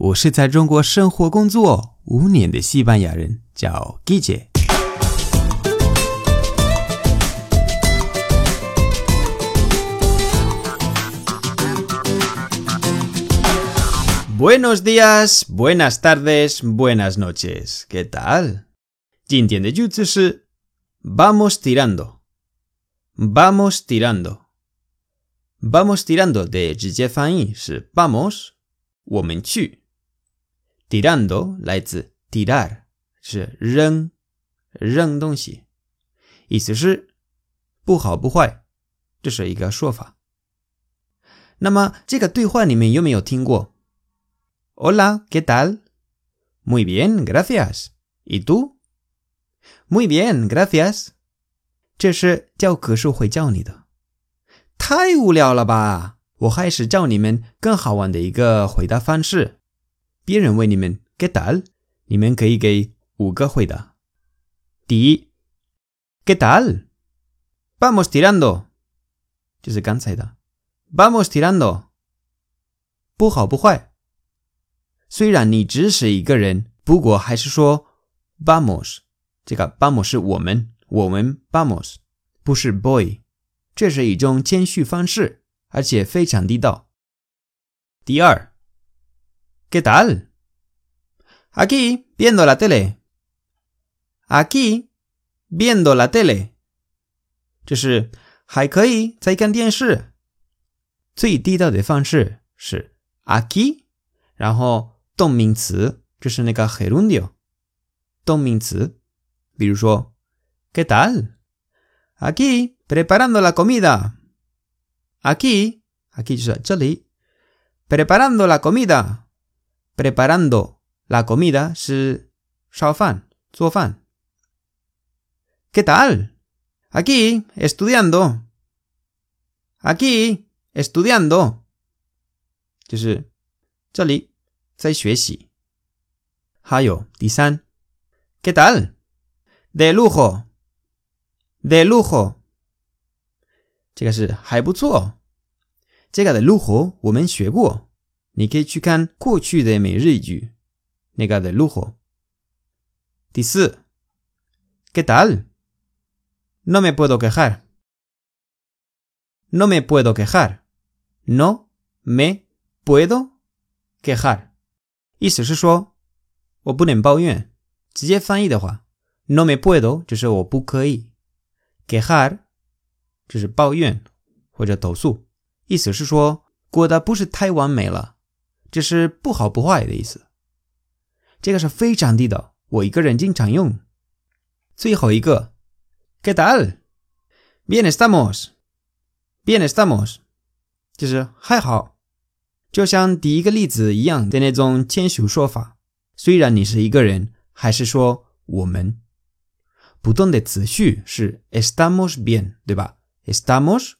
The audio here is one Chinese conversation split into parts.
我是在中国生活工作五年的西班牙人，叫 Guille。Buenos días, buenas tardes, buenas noches. ¿Qué tal? 今天的句子是 Vamos tirando. Vamos tirando. Vamos tirando 的直接翻译是 Vamos，我们去。 Tirando 来自 tirar，是扔，扔东西，意思是不好不坏，这是一个说法。那么这个对话你们有没有听过？Hola, ¿qué tal? Muy bien, gracias. ¿Y tú? Muy bien, gracias. 这是教科书会教你的。太无聊了吧！我还是教你们更好玩的一个回答方式。别人问你们 “¿qué tal”，你们可以给五个回答。第一，“¿qué tal”，vamos tirando，就是刚才的，“vamos tirando”，不好不坏。虽然你只是一个人，不过还是说 vamos。这个 vamos 是我们，我们 vamos，不是 boy。这是一种谦虚方式，而且非常地道。第二 ，¿qué tal？Aquí viendo la tele。Aquí viendo la tele，就是还可以在看电视。最地道的方式是 aquí，然后。动名词就是那个 gerundio，动名词，比如说，¿qué tal？Aquí preparando la comida。Aquí，aquí 就是这里，preparando la comida，preparando la comida 是烧饭、做饭。¿Qué tal？Aquí estudiando。Aquí estudiando，就是这里。在学习。还有第三，¿qué tal？de lujo，de lujo，这个是还不错。这个的 lujo 我们学过， 你可以去看过去的每日一句，那个的 lujo。第四，¿qué tal？No me puedo quejar。No me puedo quejar。No me puedo quejar。意思是说，我不能抱怨。直接翻译的话，no me puedo 就是我不可以，quejar 就是抱怨或者投诉。意思是说，过得不是太完美了，这是不好不坏的意思。这个是非常地道，我一个人经常用。最后一个，¿qué tal？Bien estamos，Bien estamos，就是还好。就像第一个例子一样的那种谦虚说法，虽然你是一个人，还是说我们。不动的词序是 estamos bien，对吧？estamos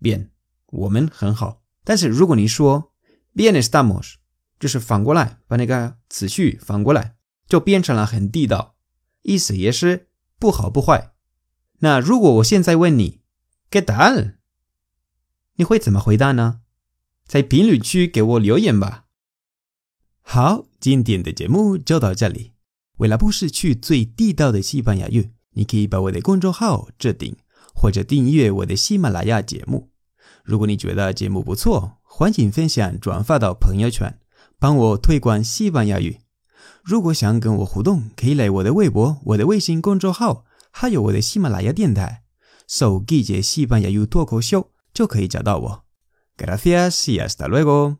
bien，我们很好。但是如果你说 bien estamos，就是反过来把那个词序反过来，就变成了很地道，意思也是不好不坏。那如果我现在问你 ¿qué tal？你会怎么回答呢？在评论区给我留言吧。好，今天的节目就到这里。为了不失去最地道的西班牙语，你可以把我的公众号置顶，或者订阅我的喜马拉雅节目。如果你觉得节目不错，欢迎分享转发到朋友圈，帮我推广西班牙语。如果想跟我互动，可以来我的微博、我的微信公众号，还有我的喜马拉雅电台，搜“季节西班牙语脱口秀”就可以找到我。Gracias y hasta luego.